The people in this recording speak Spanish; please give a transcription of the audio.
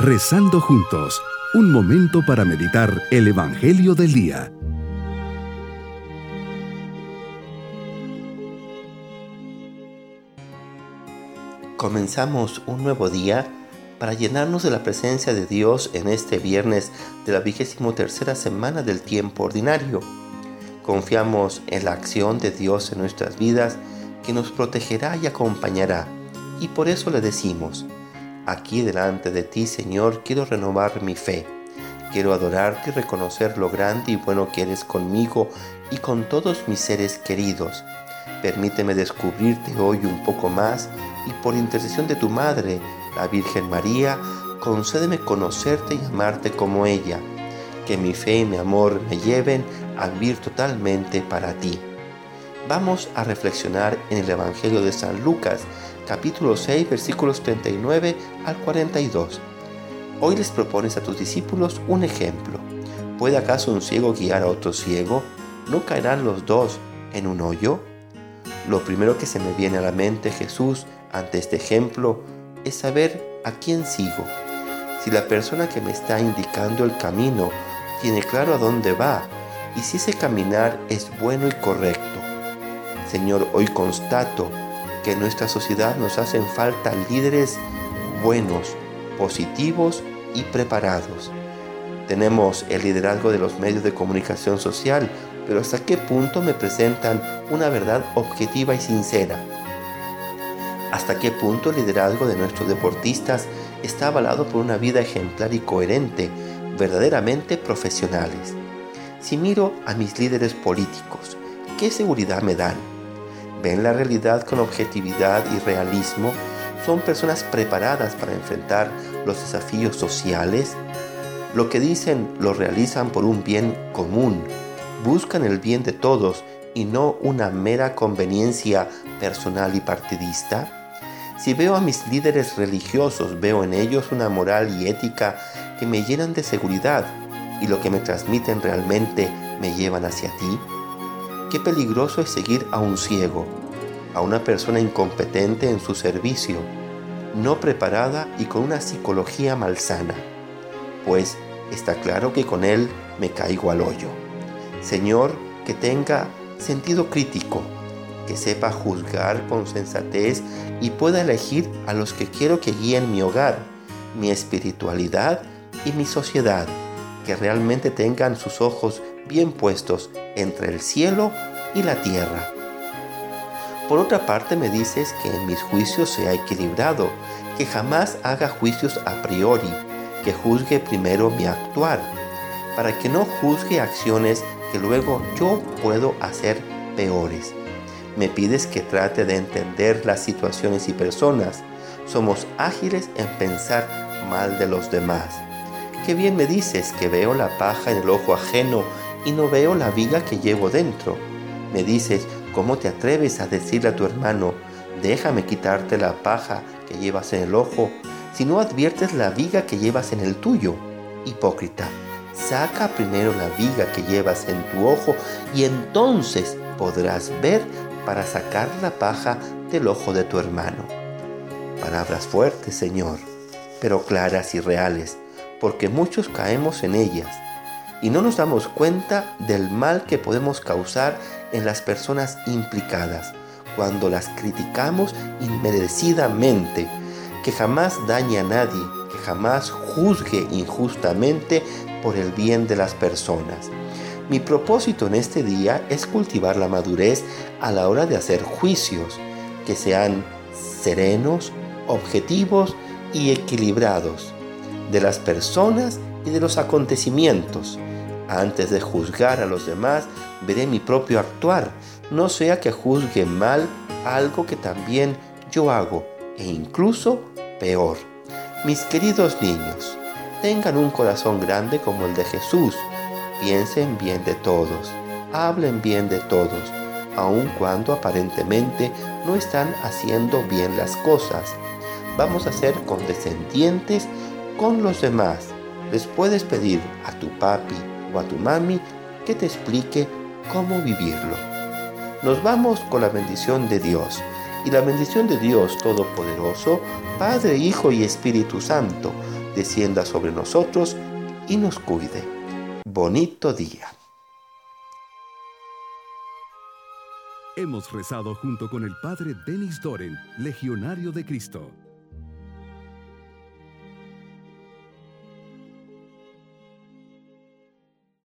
Rezando juntos, un momento para meditar el Evangelio del Día. Comenzamos un nuevo día para llenarnos de la presencia de Dios en este viernes de la vigésimo tercera semana del tiempo ordinario. Confiamos en la acción de Dios en nuestras vidas que nos protegerá y acompañará. Y por eso le decimos, aquí delante de ti Señor quiero renovar mi fe. Quiero adorarte y reconocer lo grande y bueno que eres conmigo y con todos mis seres queridos. Permíteme descubrirte hoy un poco más y por intercesión de tu Madre, la Virgen María, concédeme conocerte y amarte como ella. Que mi fe y mi amor me lleven a vivir totalmente para ti. Vamos a reflexionar en el Evangelio de San Lucas, capítulo 6, versículos 39 al 42. Hoy les propones a tus discípulos un ejemplo. ¿Puede acaso un ciego guiar a otro ciego? ¿No caerán los dos en un hoyo? Lo primero que se me viene a la mente, Jesús, ante este ejemplo, es saber a quién sigo. Si la persona que me está indicando el camino tiene claro a dónde va y si ese caminar es bueno y correcto. Señor, hoy constato que en nuestra sociedad nos hacen falta líderes buenos, positivos y preparados. Tenemos el liderazgo de los medios de comunicación social, pero hasta qué punto me presentan una verdad objetiva y sincera. Hasta qué punto el liderazgo de nuestros deportistas está avalado por una vida ejemplar y coherente, verdaderamente profesionales. Si miro a mis líderes políticos, ¿qué seguridad me dan? Ven la realidad con objetividad y realismo, son personas preparadas para enfrentar los desafíos sociales. Lo que dicen lo realizan por un bien común, buscan el bien de todos y no una mera conveniencia personal y partidista. Si veo a mis líderes religiosos, veo en ellos una moral y ética que me llenan de seguridad y lo que me transmiten realmente me llevan hacia ti. Qué peligroso es seguir a un ciego, a una persona incompetente en su servicio, no preparada y con una psicología malsana, pues está claro que con él me caigo al hoyo. Señor, que tenga sentido crítico, que sepa juzgar con sensatez y pueda elegir a los que quiero que guíen mi hogar, mi espiritualidad y mi sociedad, que realmente tengan sus ojos bien puestos entre el cielo y la tierra. Por otra parte me dices que en mis juicios sea equilibrado, que jamás haga juicios a priori, que juzgue primero mi actuar, para que no juzgue acciones que luego yo puedo hacer peores. Me pides que trate de entender las situaciones y personas. Somos ágiles en pensar mal de los demás. Qué bien me dices que veo la paja en el ojo ajeno y no veo la viga que llevo dentro. Me dices, ¿cómo te atreves a decirle a tu hermano, déjame quitarte la paja que llevas en el ojo, si no adviertes la viga que llevas en el tuyo? Hipócrita, saca primero la viga que llevas en tu ojo y entonces podrás ver para sacar la paja del ojo de tu hermano. Palabras fuertes, Señor, pero claras y reales, porque muchos caemos en ellas y no nos damos cuenta del mal que podemos causar en las personas implicadas cuando las criticamos inmerecidamente, que jamás dañe a nadie, que jamás juzgue injustamente por el bien de las personas. Mi propósito en este día es cultivar la madurez a la hora de hacer juicios, que sean serenos, objetivos y equilibrados de las personas de los acontecimientos antes de juzgar a los demás, veré mi propio actuar, no sea que juzgue mal algo que también yo hago, e incluso peor. Mis queridos niños, tengan un corazón grande como el de Jesús, piensen bien de todos, hablen bien de todos, aun cuando aparentemente no están haciendo bien las cosas. Vamos a ser condescendientes con los demás. Les puedes pedir a tu papi, o a tu mami que te explique cómo vivirlo. Nos vamos con la bendición de Dios. Y la bendición de Dios Todopoderoso, Padre, Hijo y Espíritu Santo, descienda sobre nosotros y nos cuide. Bonito día. Hemos rezado junto con el Padre Denis Doren, Legionario de Cristo.